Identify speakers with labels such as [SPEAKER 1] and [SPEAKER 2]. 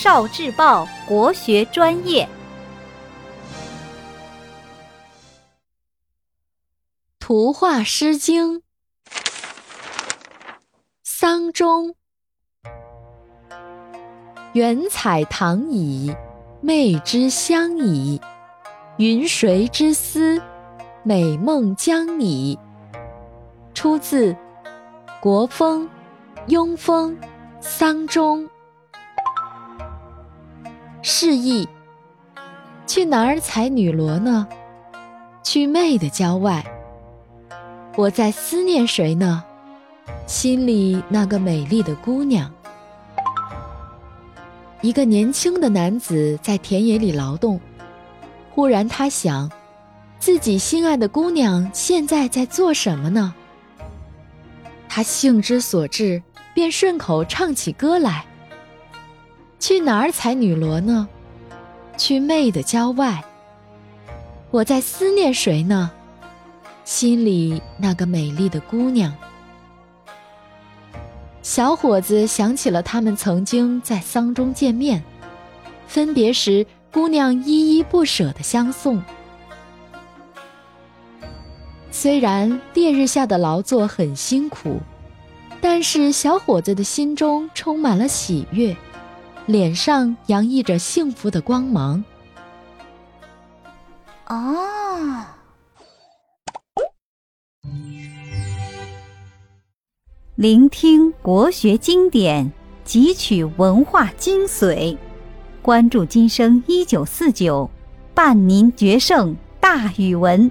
[SPEAKER 1] 少智报国学专业，
[SPEAKER 2] 图画《诗经》桑中，远采唐矣，媚之相矣。云谁之思？美梦将矣。出自《国风·庸风·桑中》。示意：去哪儿采女萝呢？去妹的郊外。我在思念谁呢？心里那个美丽的姑娘。一个年轻的男子在田野里劳动。忽然，他想，自己心爱的姑娘现在在做什么呢？他兴之所至，便顺口唱起歌来：“去哪儿采女萝呢？去妹的郊外。我在思念谁呢？心里那个美丽的姑娘。”小伙子想起了他们曾经在桑中见面，分别时。姑娘依依不舍的相送，虽然烈日下的劳作很辛苦，但是小伙子的心中充满了喜悦，脸上洋溢着幸福的光芒。
[SPEAKER 1] 哦，聆听国学经典，汲取文化精髓。关注今生一九四九，伴您决胜大语文。